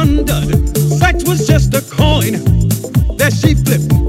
undone. Sex was just a coin that she flipped.